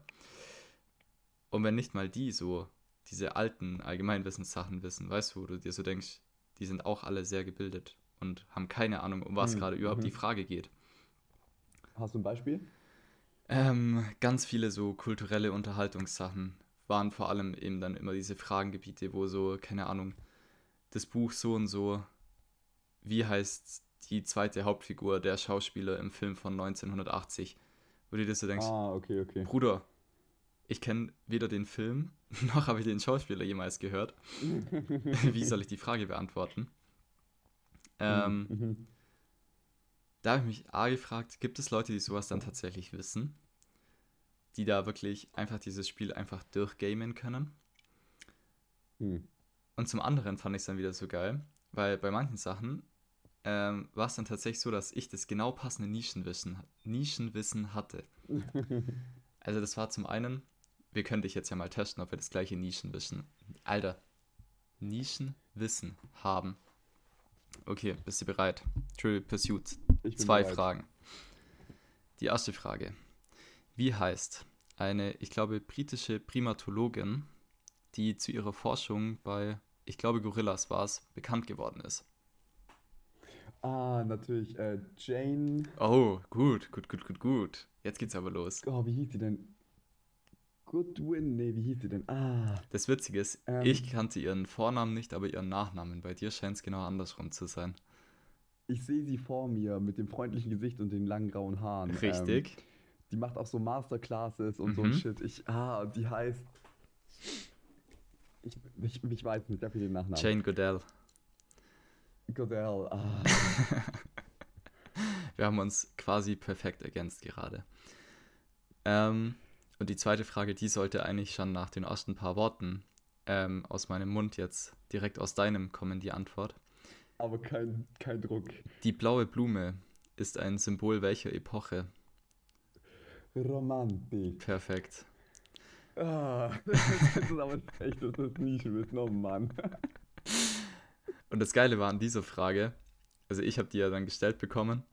Und wenn nicht mal die so diese alten Allgemeinwissenssachen wissen, weißt du, wo du dir so denkst, die sind auch alle sehr gebildet und haben keine Ahnung, um was Mhm, gerade überhaupt mhm. die Frage geht. Hast du ein Beispiel? Ähm, ganz viele so kulturelle Unterhaltungssachen waren vor allem eben dann immer diese Fragengebiete, wo so, keine Ahnung, das Buch so und so, wie heißt die zweite Hauptfigur der Schauspieler im Film von 1980? Wo du dir so denkst, Ah, okay, okay. Bruder, ich kenne weder den Film, (laughs) noch habe ich den Schauspieler jemals gehört. (laughs) Wie soll ich die Frage beantworten? Ähm, Mhm. Da habe ich mich A gefragt, gibt es Leute, die sowas dann tatsächlich wissen? Die da wirklich einfach dieses Spiel einfach durchgamen können? Hm. Und zum anderen fand ich es dann wieder so geil, weil bei manchen Sachen ähm, war es dann tatsächlich so, dass ich das genau passende Nischenwissen, Nischenwissen hatte. (laughs) Also das war zum einen, wir können dich jetzt ja mal testen, ob wir das gleiche Nischenwissen, Alter, Nischenwissen haben. Okay, bist du bereit? Trivial Pursuit, Zwei bereit. Fragen. Die erste Frage. Wie heißt eine, ich glaube, britische Primatologin, die zu ihrer Forschung bei, ich glaube, Gorillas war es, bekannt geworden ist? Ah, natürlich. Äh, Jane. Oh, gut, gut, gut, gut, gut. Jetzt geht's aber los. Oh, wie hieß sie denn? Goodwin? Nee, wie hieß sie denn? Ah, Das Witzige ist, Ähm. ich kannte ihren Vornamen nicht, aber ihren Nachnamen. Bei dir scheint es genau andersrum zu sein. ich sehe sie vor mir mit dem freundlichen Gesicht und den langen grauen Haaren. Ähm, Richtig? die macht auch so Masterclasses und so Mhm. ein Shit. Ich, ah, die heißt. Ich, ich, ich weiß nicht, ich habe den Nachnamen. Jane Goodell. Goodell. Ah. (laughs) Wir haben uns quasi perfekt ergänzt gerade. Ähm, und die zweite Frage, die sollte eigentlich schon nach den ersten paar Worten ähm, aus meinem Mund jetzt direkt aus deinem kommen, die Antwort. Aber kein, kein Druck. Die blaue Blume ist ein Symbol welcher Epoche? Romantik. Perfekt. Ah, (laughs) das ist aber echt, das ist Nischenwissen, oh Mann. Und das Geile war an dieser Frage, also ich habe die ja dann gestellt bekommen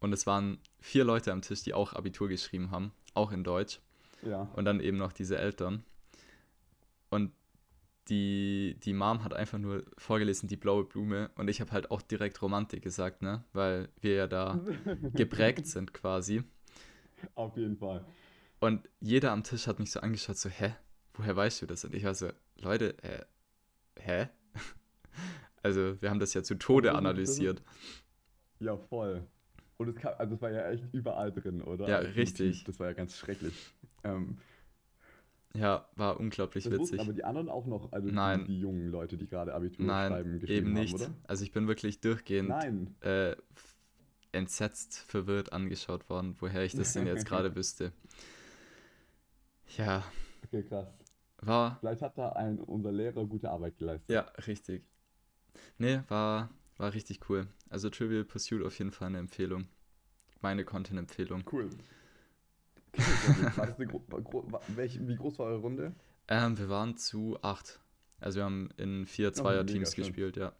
und es waren vier Leute am Tisch, die auch Abitur geschrieben haben, auch in Deutsch. Ja. Und dann eben noch diese Eltern. Und die, die Mom hat einfach nur vorgelesen, die blaue Blume. Und ich habe halt auch direkt Romantik gesagt, ne? Weil wir ja da (laughs) geprägt sind quasi. Auf jeden Fall. Und jeder am Tisch hat mich so angeschaut, so, hä? Woher weißt du das? Und ich war so, Leute, äh, hä? (laughs) Also, wir haben das ja zu Tode analysiert. Ja, voll. Und es kam, also es war ja echt überall drin, oder? Ja, Also richtig. Das war ja ganz schrecklich. Ähm, Ja, war unglaublich das witzig. aber die anderen auch noch, also Nein. Die, die jungen Leute, die gerade Abitur Nein, schreiben, geschrieben eben nicht. haben, oder? Also, ich bin wirklich durchgehend äh, entsetzt, verwirrt angeschaut worden, woher ich das denn jetzt (laughs) gerade wüsste. Ja, Okay, krass. war, Vielleicht hat da ein, unser Lehrer gute Arbeit geleistet. ja, richtig. Nee, war, war richtig cool. Also Trivial Pursuit auf jeden Fall eine Empfehlung. Meine Content-Empfehlung. Cool. gro gro welch, wie groß war eure Runde? Ähm, wir waren zu acht. Also wir haben in vier Zweier-Teams oh, gespielt, ja.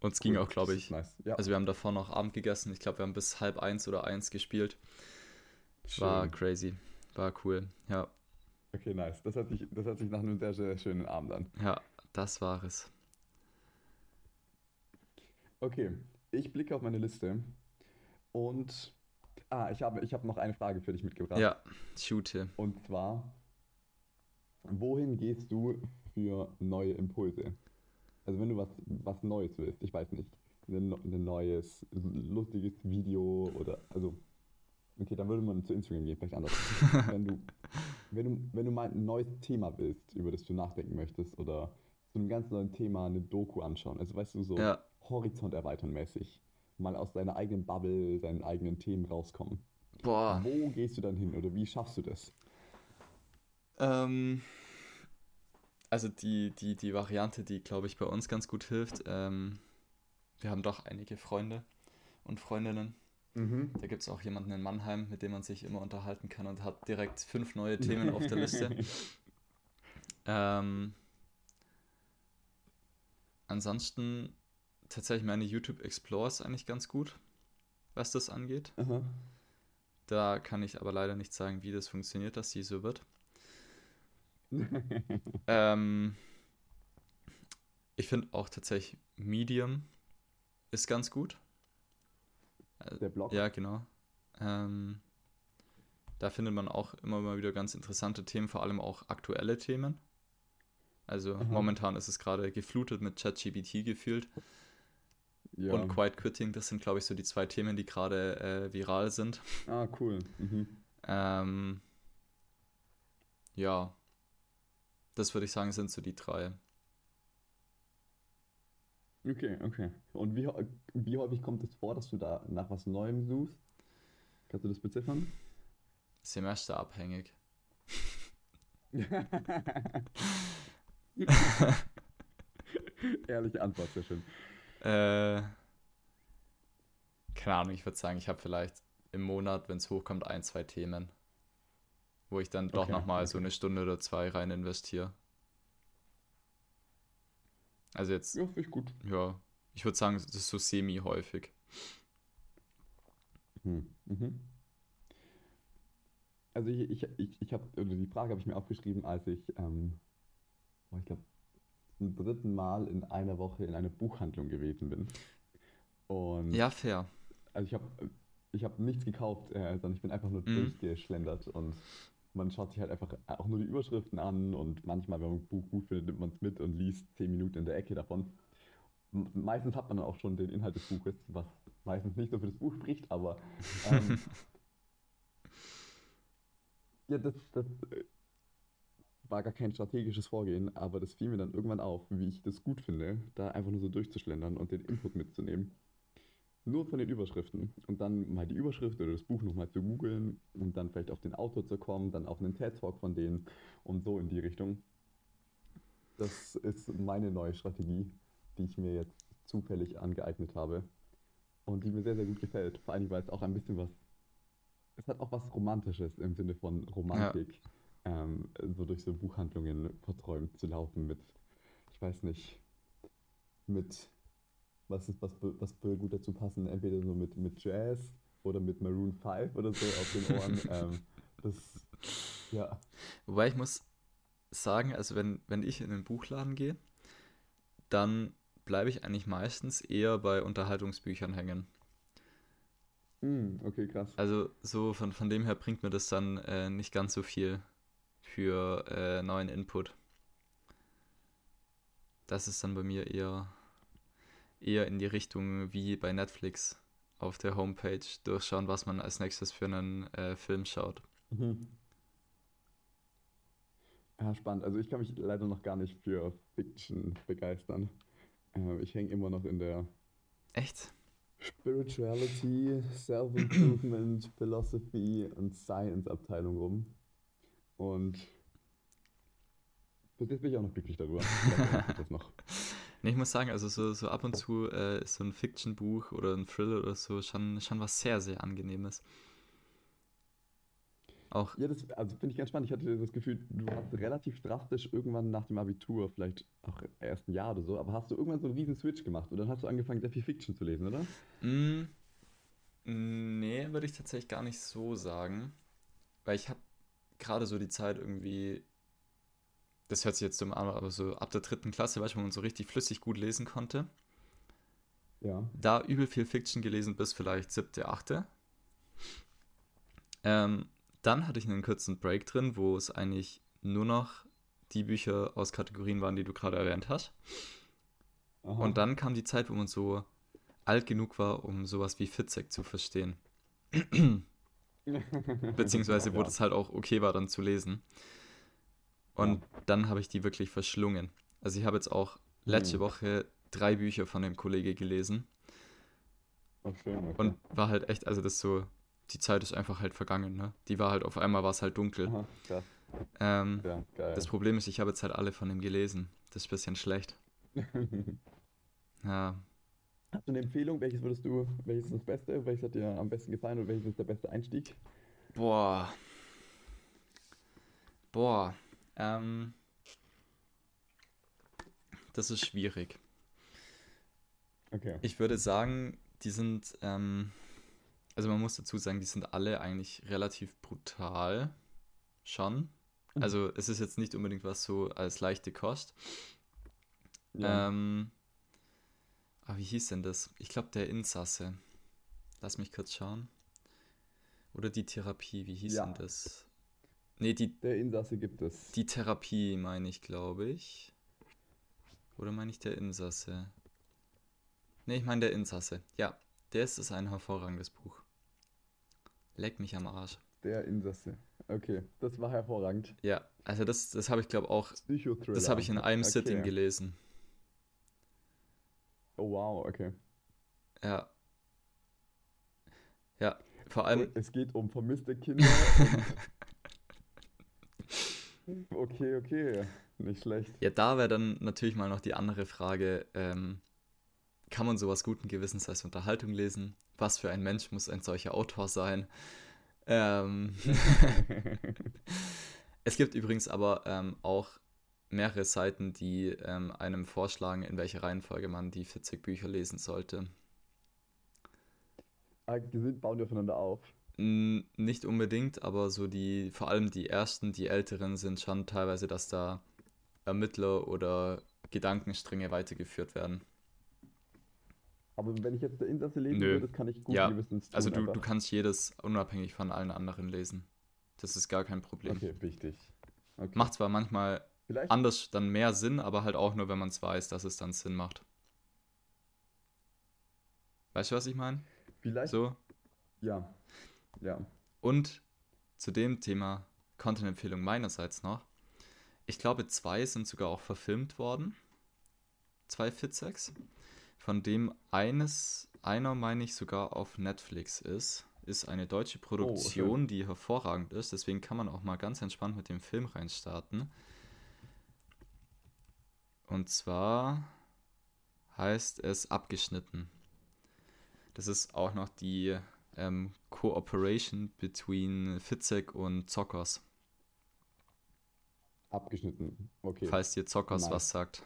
Und es cool, ging auch, glaube ich. Nice. Ja. Also wir haben davor noch Abend gegessen. Ich glaube, wir haben bis halb eins oder eins gespielt. Schön. War crazy. War cool, ja. Okay, nice. Das hört sich, das hört sich nach einem sehr, sehr schönen Abend an. Ja, das war es. Okay, ich blicke auf meine Liste und ah, ich habe, ich habe noch eine Frage für dich mitgebracht. Ja, shoote. Und zwar, wohin gehst du für neue Impulse? Also wenn du was, was Neues willst, ich weiß nicht, ein, ein neues, lustiges Video oder, also, okay, dann würde man zu Instagram gehen, vielleicht anders. (laughs) wenn, du, wenn, du, wenn du mal ein neues Thema willst, über das du nachdenken möchtest oder zu einem ganz neuen Thema eine Doku anschauen, also weißt du, so ja. Horizont erweitern mäßig, mal aus deiner eigenen Bubble, deinen eigenen Themen rauskommen. Boah. Wo gehst du dann hin oder wie schaffst du das? Ähm, also die, die, die Variante, die, glaube ich, bei uns ganz gut hilft, ähm, wir haben doch einige Freunde und Freundinnen. Mhm. Da gibt es auch jemanden in Mannheim, mit dem man sich immer unterhalten kann und hat direkt fünf neue Themen auf der Liste. (laughs) Ähm, ansonsten tatsächlich meine YouTube Explores eigentlich ganz gut, was das angeht. Aha. Da kann ich aber leider nicht sagen, wie das funktioniert, dass sie so wird. (laughs) ähm, ich finde auch tatsächlich Medium ist ganz gut. Der Blog? Ja, genau. Ähm, da findet man auch immer mal wieder ganz interessante Themen, vor allem auch aktuelle Themen. Also Aha. momentan ist es gerade geflutet mit ChatGPT gefühlt. Ja. Und Quiet Quitting, das sind, glaube ich, so die zwei Themen, die gerade äh, viral sind. Ah, cool. Mhm. Ähm, ja, das würde ich sagen, sind so die drei. Okay, okay. Und wie, wie häufig kommt es vor, dass du da nach was Neuem suchst? Kannst du das beziffern? Semesterabhängig. (laughs) (laughs) Ehrliche Antwort, sehr schön. Äh, keine Ahnung, ich würde sagen, ich habe vielleicht im Monat, wenn es hochkommt, ein, zwei Themen wo ich dann doch okay, nochmal okay. so eine Stunde oder zwei rein investiere. Also jetzt. Ja, finde ich gut. Ja, ich würde sagen, das ist so semi-häufig. Hm. Mhm. Also ich, ich, ich, ich habe, oder die Frage habe ich mir aufgeschrieben, als ich, ähm, ich glaube, zum dritten Mal in einer Woche in einer Buchhandlung gewesen bin. Und ja, fair. Also ich habe ich hab nichts gekauft, äh, sondern ich bin einfach nur mhm. durchgeschlendert und man schaut sich halt einfach auch nur die Überschriften an und manchmal, wenn man ein Buch gut findet, nimmt man es mit und liest zehn Minuten in der Ecke davon. Meistens hat man dann auch schon den Inhalt des Buches, was meistens nicht so für das Buch spricht, aber ähm, (laughs) ja, das, das äh, war gar kein strategisches Vorgehen, aber das fiel mir dann irgendwann auf, wie ich das gut finde, da einfach nur so durchzuschlendern und den Input mitzunehmen nur von den Überschriften und dann mal die Überschrift oder das Buch nochmal zu googeln und dann vielleicht auf den Autor zu kommen, dann auf einen TED-Talk von denen und so in die Richtung. Das ist meine neue Strategie, die ich mir jetzt zufällig angeeignet habe und die mir sehr, sehr gut gefällt. Vor allem, weil es auch ein bisschen was, es hat auch was Romantisches im Sinne von Romantik, ja. Ähm, so durch so Buchhandlungen verträumt zu laufen mit, ich weiß nicht, mit was, ist, was, was würde gut dazu passen? Entweder so mit, mit Jazz oder mit Maroon 5 oder so auf den Ohren. (laughs) ähm, das, ja. Wobei ich muss sagen, also wenn, wenn ich in den Buchladen gehe, dann bleibe ich eigentlich meistens eher bei Unterhaltungsbüchern hängen. Mm, okay, krass. Also so von, von dem her bringt mir das dann äh, nicht ganz so viel für äh, neuen Input. Das ist dann bei mir eher eher in die Richtung wie bei Netflix auf der Homepage durchschauen, was man als nächstes für einen äh, Film schaut. Mhm. Ja, spannend. Also ich kann mich leider noch gar nicht für Fiction begeistern. Äh, ich hänge immer noch in der Echt? Spirituality, Self-Improvement, Philosophy und Science Abteilung rum. Und bis jetzt bin ich auch noch glücklich darüber. das noch. (laughs) Nee, ich muss sagen, also so, so ab und zu äh, ist so ein Fiction-Buch oder ein Thriller oder so schon, schon was sehr, sehr Angenehmes. Auch, Ja, das, also finde ich ganz spannend. Ich hatte das Gefühl, du hast relativ drastisch irgendwann nach dem Abitur, vielleicht auch im ersten Jahr oder so, aber hast du irgendwann so einen riesen Switch gemacht und dann hast du angefangen, sehr viel Fiction zu lesen, oder? mh, nee, würde ich tatsächlich gar nicht so sagen. Weil ich habe gerade so die Zeit irgendwie, das hört sich jetzt dumm an, aber so ab der dritten Klasse, weißt du, wo man so richtig flüssig gut lesen konnte. Ja. Da übel viel Fiction gelesen bis vielleicht siebte, achte. Ähm, dann hatte ich einen kurzen Break drin, wo es eigentlich nur noch die Bücher aus Kategorien waren, die du gerade erwähnt hast. Aha. Und dann kam die Zeit, wo man so alt genug war, um sowas wie Fitzek zu verstehen. (laughs) Beziehungsweise, wo Ja. das halt auch okay war, dann zu lesen. Und dann habe ich die wirklich verschlungen. Also ich habe jetzt auch letzte Hm. Woche drei Bücher von dem Kollege gelesen. Oh, schön, okay. Und war halt echt, also das so, die Zeit ist einfach halt vergangen, ne? Die war halt auf einmal, war es halt dunkel. Aha, krass. Ähm, Ja, das Problem ist, ich habe jetzt halt alle von ihm gelesen. Das ist ein bisschen schlecht. (laughs) Ja, Hast du eine Empfehlung? Welches würdest du, welches ist das Beste? Welches hat dir am besten gefallen und welches ist der beste Einstieg? Boah. Boah. Ähm, das ist schwierig. Okay. Ich würde sagen, die sind, ähm, also man muss dazu sagen, die sind alle eigentlich relativ brutal. Schon. Mhm. Also es ist jetzt nicht unbedingt was so als leichte Kost. Ja. Ähm, aber wie hieß denn das? Ich glaube, der Insasse. Lass mich kurz schauen. Oder die Therapie, wie hieß Ja. denn das? Nee, die, Der Insasse gibt es. die Therapie meine ich, glaube ich. Oder meine ich der Insasse? Nee, ich meine der Insasse. Ja, der ist, ist ein hervorragendes Buch. Leck mich am Arsch. Der Insasse. Okay, das war hervorragend. Ja, also das, das habe ich glaube auch, Psychothriller. das habe ich in einem Sitting Okay. gelesen. Oh wow, okay. Ja. Ja, vor allem, es geht um vermisste Kinder. (laughs) okay, okay. Nicht schlecht. Ja, da wäre dann natürlich mal noch die andere Frage, ähm, kann man sowas guten Gewissens als Unterhaltung lesen? Was für ein Mensch muss ein solcher Autor sein? Ähm, (laughs) (laughs) es gibt übrigens aber ähm, auch mehrere Seiten, die ähm, einem vorschlagen, in welcher Reihenfolge man die 40 Bücher lesen sollte. Die sind, bauen die aufeinander auf. Nicht unbedingt, aber so die, vor allem die ersten, die älteren sind schon teilweise, dass da Ermittler oder Gedankenstränge weitergeführt werden. Aber wenn ich jetzt der Insasse lesen Nö. würde, das kann ich gut Ja, gewissens tun Also du, einfach. du kannst jedes unabhängig von allen anderen lesen. Das ist gar kein Problem. Okay, wichtig. Okay. Macht zwar manchmal Vielleicht, anders dann mehr Sinn, aber halt auch nur, wenn man es weiß, dass es dann Sinn macht. Weißt du, was ich meine? vielleicht, So. ja. Ja. Und zu dem Thema Content-Empfehlung meinerseits noch. Ich glaube, zwei sind sogar auch verfilmt worden. Zwei Fitsex. Von dem eines, einer meine ich sogar auf Netflix ist. Ist eine deutsche Produktion, die hervorragend ist. Deswegen kann man auch mal ganz entspannt mit dem Film reinstarten. Und zwar heißt es Abgeschnitten. Das ist auch noch die ähm, Cooperation between Fitzek und Zockers. Abgeschnitten. Okay. Falls dir Zockers Nice. was sagt.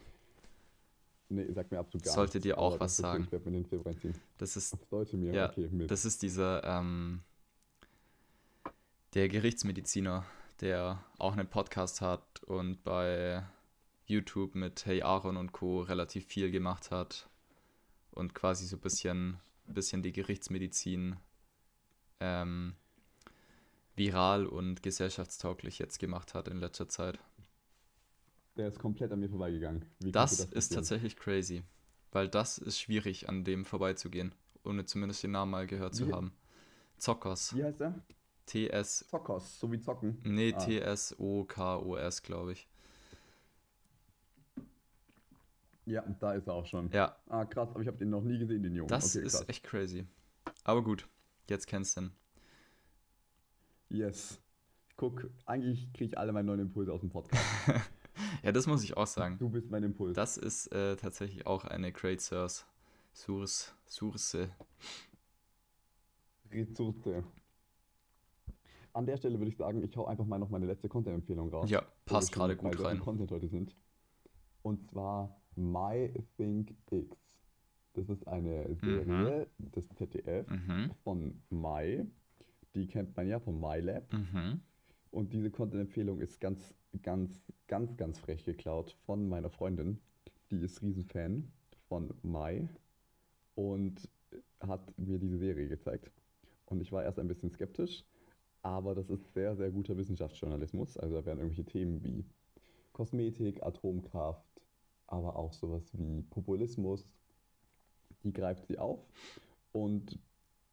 Nee, sagt mir absolut gar Sollte nichts, dir auch was sagen. Ich werde mir den Film reinziehen. Das ist, sollte mir, Ja, okay, mit. das ist dieser ähm, der Gerichtsmediziner, der auch einen Podcast hat und bei YouTube mit Hey Aaron und Co. relativ viel gemacht hat und quasi so ein bisschen, bisschen die Gerichtsmedizin ähm, viral und gesellschaftstauglich jetzt gemacht hat in letzter Zeit. Der ist komplett an mir vorbeigegangen. Das, konnte ist tatsächlich crazy, weil das ist schwierig, an dem vorbeizugehen, ohne zumindest den Namen mal gehört zu Wie- haben. Zockers. Wie heißt der? TS. Zockers, so wie zocken. Nee, Ah. T-S-O-K-O-S, glaube ich. Ja, da ist er auch schon. Ja, Ah, krass, aber ich habe den noch nie gesehen, den Jungen. das okay, ist krass. echt crazy. Aber gut, jetzt kennst du ihn. Yes. Ich guck, eigentlich kriege ich alle meine neuen Impulse aus dem Podcast. (laughs) Ja, das muss ich auch sagen. Du bist mein Impuls. Das ist äh, tatsächlich auch eine Great Source. Source. Source. Ressource. An der Stelle würde ich sagen, ich hau einfach mal noch meine letzte Content-Empfehlung raus. Ja, passt gerade gut rein. Content heute sind. Und zwar MyThinkX. Das ist eine Serie des ZDF Mhm. von My. Die kennt man ja von MyLab. Mhm. Und diese Content-Empfehlung ist ganz, ganz, ganz, ganz frech geklaut von meiner Freundin. Die ist Riesenfan von Mai und hat mir diese Serie gezeigt. Und ich war erst ein bisschen skeptisch, aber das ist sehr, sehr guter Wissenschaftsjournalismus. Also da werden irgendwelche Themen wie Kosmetik, Atomkraft, aber auch sowas wie Populismus, die greift sie auf und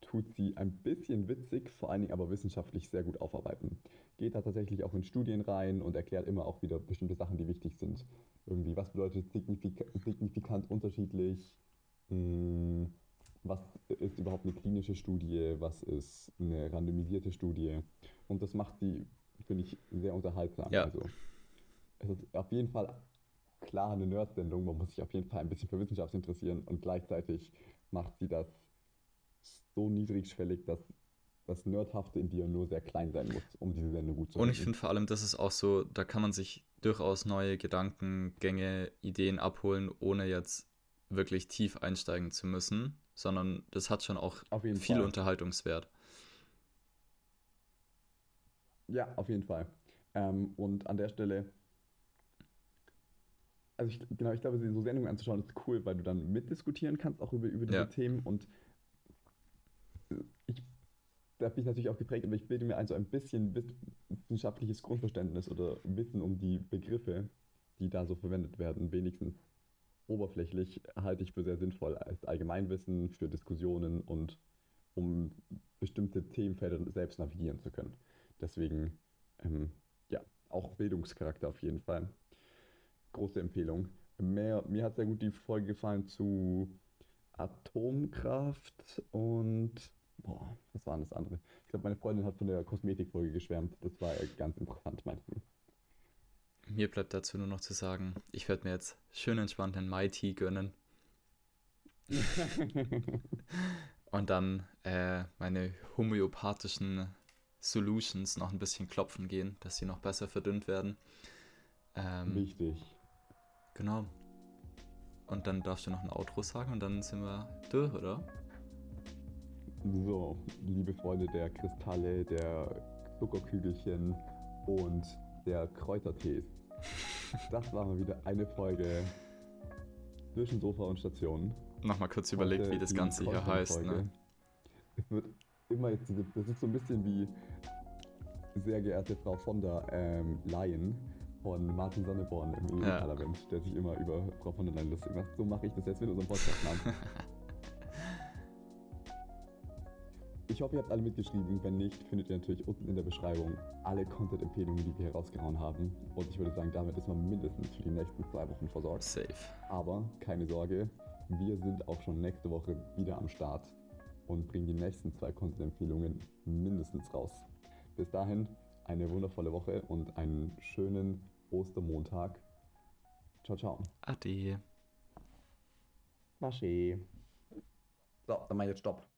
tut sie ein bisschen witzig, vor allen Dingen aber wissenschaftlich sehr gut aufarbeiten. Geht da tatsächlich auch in Studien rein und erklärt immer auch wieder bestimmte Sachen, die wichtig sind. Irgendwie, was bedeutet signifika signifikant unterschiedlich? Hm, Was ist überhaupt eine klinische Studie? Was ist eine randomisierte Studie? Und das macht sie, finde ich, sehr unterhaltsam. Ja. Also, es ist auf jeden Fall klar eine Nerd-Sendung. Man muss sich auf jeden Fall ein bisschen für Wissenschaft interessieren und gleichzeitig macht sie das so niedrigschwellig, dass das Nerdhafte in dir nur sehr klein sein muss, um diese Sendung gut zu Und ich finde vor allem, das ist auch so, da kann man sich durchaus neue Gedankengänge, Ideen abholen, ohne jetzt wirklich tief einsteigen zu müssen, sondern das hat schon auch viel Fall. Unterhaltungswert. Ja, auf jeden Fall. Ähm, und an der Stelle, also ich, genau, ich glaube, so Sendungen anzuschauen ist cool, weil du dann mitdiskutieren kannst, auch über, über diese Ja. Themen. Und äh, ich, da bin ich natürlich auch geprägt, aber ich bilde mir ein so ein bisschen wiss- wissenschaftliches Grundverständnis oder Wissen um die Begriffe, die da so verwendet werden, wenigstens oberflächlich, halte ich für sehr sinnvoll als Allgemeinwissen für Diskussionen und um bestimmte Themenfelder selbst navigieren zu können. Deswegen, ähm, ja, auch Bildungscharakter auf jeden Fall. Große Empfehlung. Mehr, mir hat sehr gut die Folge gefallen zu Atomkraft und, boah, was war denn das andere? Ich glaube, meine Freundin hat von der Kosmetikfolge geschwärmt. Das war ganz interessant, meinten. Mir bleibt dazu nur noch zu sagen, ich werde mir jetzt schön entspannt einen Mai Tea gönnen (laughs) und dann äh, meine homöopathischen Solutions noch ein bisschen klopfen gehen, dass sie noch besser verdünnt werden. Ähm, Wichtig. Genau. Und dann darfst du noch ein Outro sagen und dann sind wir durch, oder? So, liebe Freunde der Kristalle, der Zuckerkügelchen und der Kräutertees. (laughs) Das war mal wieder eine Folge zwischen Sofa und Station. Nochmal kurz überlegt, Heute wie das Ganze hier heißt. Ne? Es wird immer jetzt das ist so ein bisschen wie sehr geehrte Frau von der ähm, Leyen von Martin Sonneborn im Ja. EU-Parlament, der sich immer über Frau von der Leyen lustig macht. So mache ich das jetzt mit unserem Podcast-Namen. (laughs) Ich hoffe, ihr habt alle mitgeschrieben. Wenn nicht, findet ihr natürlich unten in der Beschreibung alle Content-Empfehlungen, die wir hier rausgehauen haben. Und ich würde sagen, damit ist man mindestens für die nächsten zwei Wochen versorgt. Safe. Aber keine Sorge, wir sind auch schon nächste Woche wieder am Start und bringen die nächsten zwei Content-Empfehlungen mindestens raus. Bis dahin eine wundervolle Woche und einen schönen Ostermontag. Ciao, ciao. Ade. Maschi. So, dann mal jetzt Stopp.